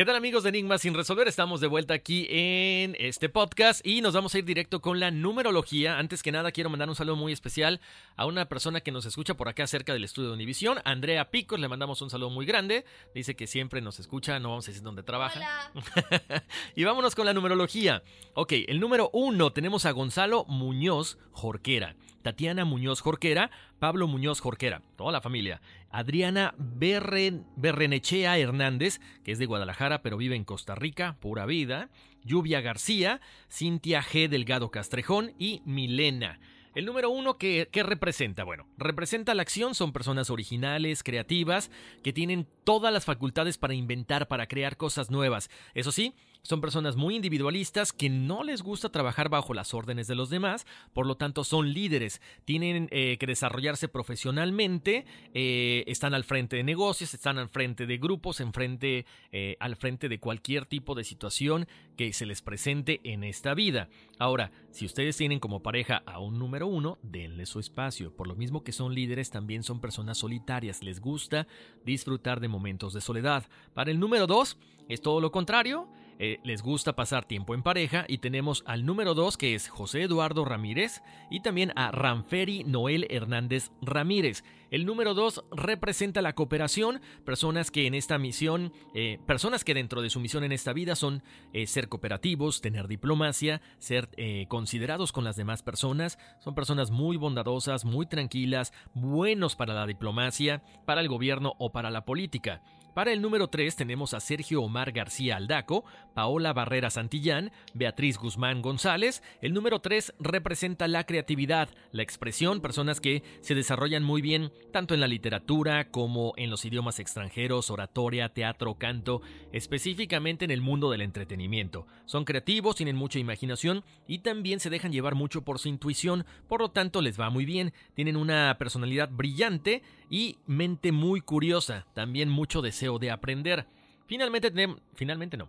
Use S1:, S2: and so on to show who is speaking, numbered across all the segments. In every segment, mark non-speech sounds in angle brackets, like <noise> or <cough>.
S1: ¿Qué tal amigos de Enigma sin resolver? Estamos de vuelta aquí en este podcast y nos vamos a ir directo con la numerología. Antes que nada quiero mandar un saludo muy especial a una persona que nos escucha por acá cerca del estudio de Univisión, Andrea Picos, le mandamos un saludo muy grande. Dice que siempre nos escucha, no vamos a decir dónde trabaja. <laughs> y vámonos con la numerología. Ok, el número uno tenemos a Gonzalo Muñoz Jorquera, Tatiana Muñoz Jorquera, Pablo Muñoz Jorquera, toda la familia. Adriana Berren, Berrenechea Hernández, que es de Guadalajara pero vive en Costa Rica, pura vida. Lluvia García, Cintia G. Delgado Castrejón y Milena. El número uno, ¿qué, ¿qué, representa? Bueno, representa la acción, son personas originales, creativas, que tienen todas las facultades para inventar, para crear cosas nuevas. Eso sí, son personas muy individualistas que no les gusta trabajar bajo las órdenes de los demás, por lo tanto son líderes, tienen eh, que desarrollarse profesionalmente, eh, están al frente de negocios, están al frente de grupos, en frente, eh, al frente de cualquier tipo de situación que se les presente en esta vida. Ahora, si ustedes tienen como pareja a un número uno, denle su espacio. Por lo mismo que son líderes, también son personas solitarias, les gusta disfrutar de momentos de soledad. Para el número dos, es todo lo contrario eh, les gusta pasar tiempo en pareja y tenemos al número 2 que es José Eduardo Ramírez y también a Ranferi Noel Hernández Ramírez. El número 2 representa la cooperación, personas que en esta misión, eh, personas que dentro de su misión en esta vida son eh, ser cooperativos, tener diplomacia, ser considerados con las demás personas, son personas muy bondadosas, muy tranquilas, buenos para la diplomacia, para el gobierno o para la política. Para el número 3 tenemos a Sergio Omar García Aldaco, Paola Barrera Santillán, Beatriz Guzmán González. El número 3 representa la creatividad, la expresión, personas que se desarrollan muy bien tanto en la literatura como en los idiomas extranjeros, oratoria, teatro, canto, específicamente en el mundo del entretenimiento. Son creativos, tienen mucha imaginación y también se dejan llevar mucho por su intuición, por lo tanto les va muy bien, tienen una personalidad brillante y mente muy curiosa, también mucho deseo de aprender. Finalmente, finalmente no.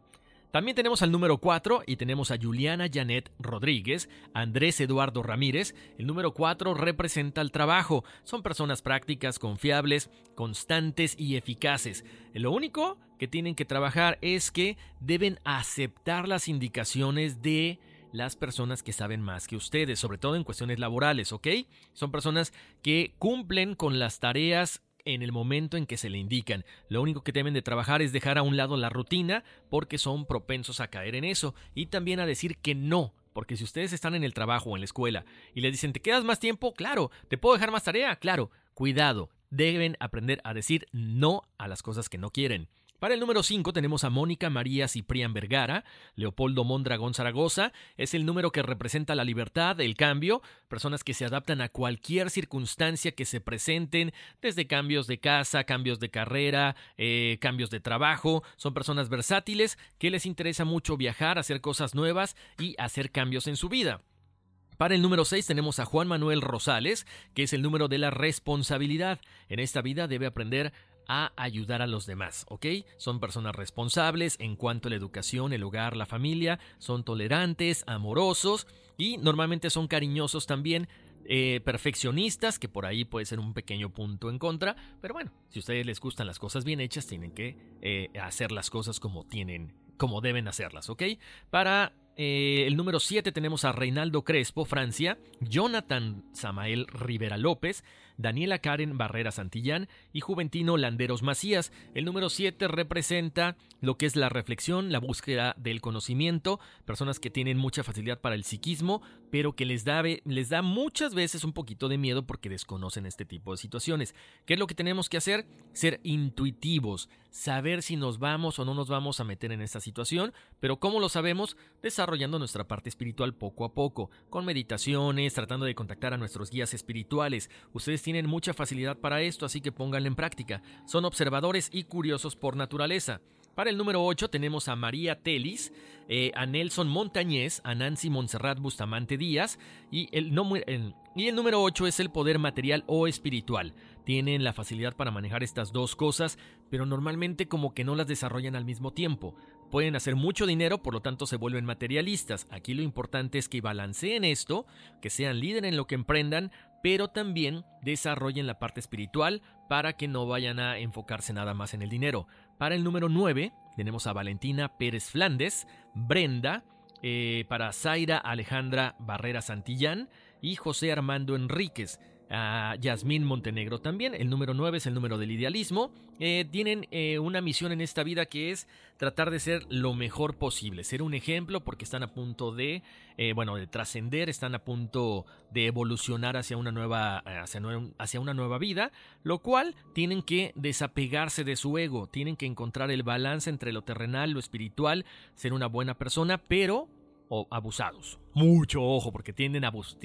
S1: También tenemos al número 4 y tenemos a Juliana Janet Rodríguez, Andrés Eduardo Ramírez. El número 4 representa el trabajo. Son personas prácticas, confiables, constantes y eficaces. Lo único que tienen que trabajar es que deben aceptar las indicaciones de las personas que saben más que ustedes, sobre todo en cuestiones laborales, ¿ok? Son personas que cumplen con las tareas en el momento en que se le indican. Lo único que deben de trabajar es dejar a un lado la rutina porque son propensos a caer en eso y también a decir que no. Porque si ustedes están en el trabajo o en la escuela y les dicen, ¿te quedas más tiempo? Claro. ¿Te puedo dejar más tarea? Claro. Cuidado. Deben aprender a decir no a las cosas que no quieren Para el número 5 tenemos a Mónica María Ciprián Vergara, Leopoldo Mondragón Zaragoza, es el número que representa la libertad, el cambio, personas que se adaptan a cualquier circunstancia que se presenten, desde cambios de casa, cambios de carrera, eh, cambios de trabajo, son personas versátiles que les interesa mucho viajar, hacer cosas nuevas y hacer cambios en su vida. Para el número 6 tenemos a Juan Manuel Rosales, que es el número de la responsabilidad. En esta vida debe aprender a ayudar a los demás, ¿ok? Son personas responsables en cuanto a la educación, el hogar, la familia, son tolerantes, amorosos y normalmente son cariñosos también, eh, perfeccionistas, que por ahí puede ser un pequeño punto en contra, pero bueno, si a ustedes les gustan las cosas bien hechas, tienen que eh, hacer las cosas como tienen, como deben hacerlas, ¿ok? Para eh, el número 7 tenemos a Reinaldo Crespo, Francia, Jonathan Samael Rivera López, Daniela Karen Barrera Santillán y Juventino Landeros Macías. El número 7 representa lo que es la reflexión, la búsqueda del conocimiento, personas que tienen mucha facilidad para el psiquismo, pero que les da, les da muchas veces un poquito de miedo porque desconocen este tipo de situaciones. ¿Qué es lo que tenemos que hacer? Ser intuitivos, saber si nos vamos o no nos vamos a meter en esta situación, pero ¿cómo lo sabemos? Desarrollando nuestra parte espiritual poco a poco, con meditaciones, tratando de contactar a nuestros guías espirituales. Ustedes tienen mucha facilidad para esto, así que pónganlo en práctica. Son observadores y curiosos por naturaleza. Para el número 8 tenemos a María Telis, eh, a Nelson Montañez, a Nancy Montserrat Bustamante Díaz y el, y el número 8 es el poder material o espiritual. Tienen la facilidad para manejar estas dos cosas, pero normalmente como que no las desarrollan al mismo tiempo. Pueden hacer mucho dinero, por lo tanto se vuelven materialistas. Aquí lo importante es que balanceen esto, que sean líder en lo que emprendan, pero también desarrollen la parte espiritual para que no vayan a enfocarse nada más en el dinero. Para el número 9 tenemos a Valentina Pérez Flandes, Brenda, eh, para Zaira Alejandra Barrera Santillán y José Armando Enríquez a Yasmín Montenegro también. El número 9 es el número del idealismo. Eh, tienen eh, una misión en esta vida que es tratar de ser lo mejor posible, ser un ejemplo porque están a punto de, eh, bueno, de trascender, están a punto de evolucionar hacia una nueva, hacia, una nueva vida, lo cual tienen que desapegarse de su ego, tienen que encontrar el balance entre lo terrenal, lo espiritual, ser una buena persona, pero o abusados. Mucho ojo, porque tienden a abusar.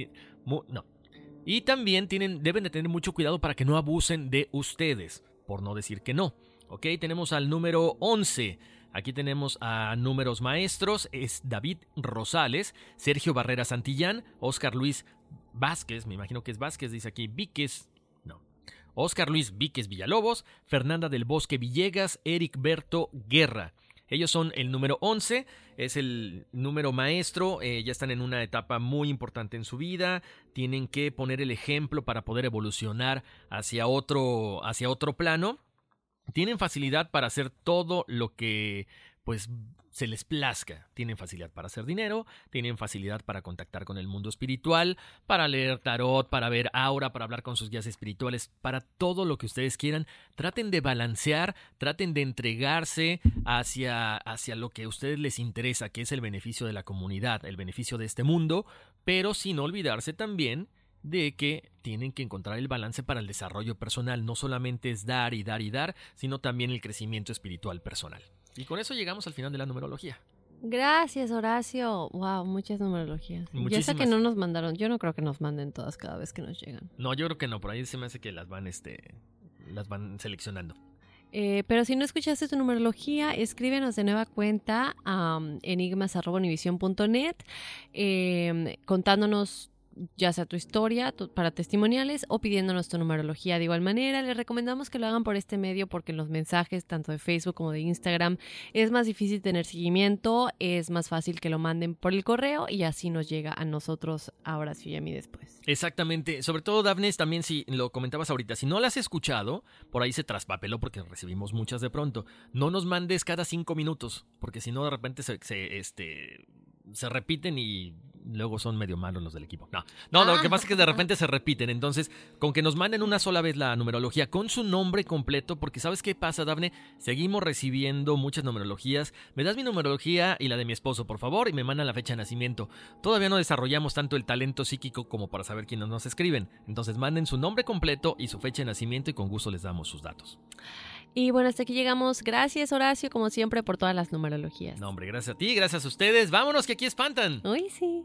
S1: No, y también tienen, deben de tener mucho cuidado para que no abusen de ustedes, por no decir que no. Ok, tenemos al número 11. Aquí tenemos a números maestros, es David Rosales, Sergio Barrera Santillán, Oscar Luis Vázquez, me imagino que es Vázquez, dice aquí, Víquez, no, Oscar Luis Víquez Villalobos, Fernanda del Bosque Villegas, Eric Berto Guerra. Ellos son el número 11, es el número maestro, eh, ya están en una etapa muy importante en su vida, tienen que poner el ejemplo para poder evolucionar hacia otro, hacia otro plano. Tienen facilidad para hacer todo lo que pues se les plazca. Tienen facilidad para hacer dinero, tienen facilidad para contactar con el mundo espiritual, para leer tarot, para ver aura, para hablar con sus guías espirituales, para todo lo que ustedes quieran. Traten de balancear, traten de entregarse hacia, hacia lo que a ustedes les interesa, que es el beneficio de la comunidad, el beneficio de este mundo, pero sin olvidarse también de que tienen que encontrar el balance para el desarrollo personal. No solamente es dar y dar y dar, sino también el crecimiento espiritual personal. Y con eso llegamos al final de la numerología.
S2: Gracias, Horacio. Wow, muchas numerologías. Ya sé que no nos mandaron. Yo no creo que nos manden todas cada vez que nos llegan.
S1: No, yo creo que no. Por ahí se me hace que las van, este, las van seleccionando.
S2: Eh, pero si no escuchaste tu numerología, escríbenos de nueva cuenta a enigmas.univision.net eh, contándonos ya sea tu historia para testimoniales o pidiéndonos tu numerología. De igual manera, les recomendamos que lo hagan por este medio porque en los mensajes, tanto de Facebook como de Instagram, es más difícil tener seguimiento, es más fácil que lo manden por el correo y así nos llega a nosotros ahora sí y a mí después.
S1: Exactamente, sobre todo Daphnes, también si lo comentabas ahorita, si no la has escuchado, por ahí se traspapeló porque recibimos muchas de pronto. No nos mandes cada cinco minutos, porque si no de repente se, se este, se repiten y luego son medio malos los del equipo. No, no, lo que pasa es que de ah. <laughs> repente se repiten. Entonces, con que nos manden una sola vez la numerología con su nombre completo, porque ¿sabes qué pasa, Dafne? Seguimos recibiendo muchas numerologías. Me das mi numerología y la de mi esposo, por favor, y me mandan la fecha de nacimiento. Todavía no desarrollamos tanto el talento psíquico como para saber quiénes nos escriben. Entonces, manden su nombre completo y su fecha de nacimiento y con gusto les damos sus datos.
S2: Y bueno, hasta aquí llegamos. Gracias, Horacio, como siempre, por todas las numerologías.
S1: No, hombre, gracias a ti, gracias a ustedes. Vámonos, que aquí espantan.
S2: Uy, sí.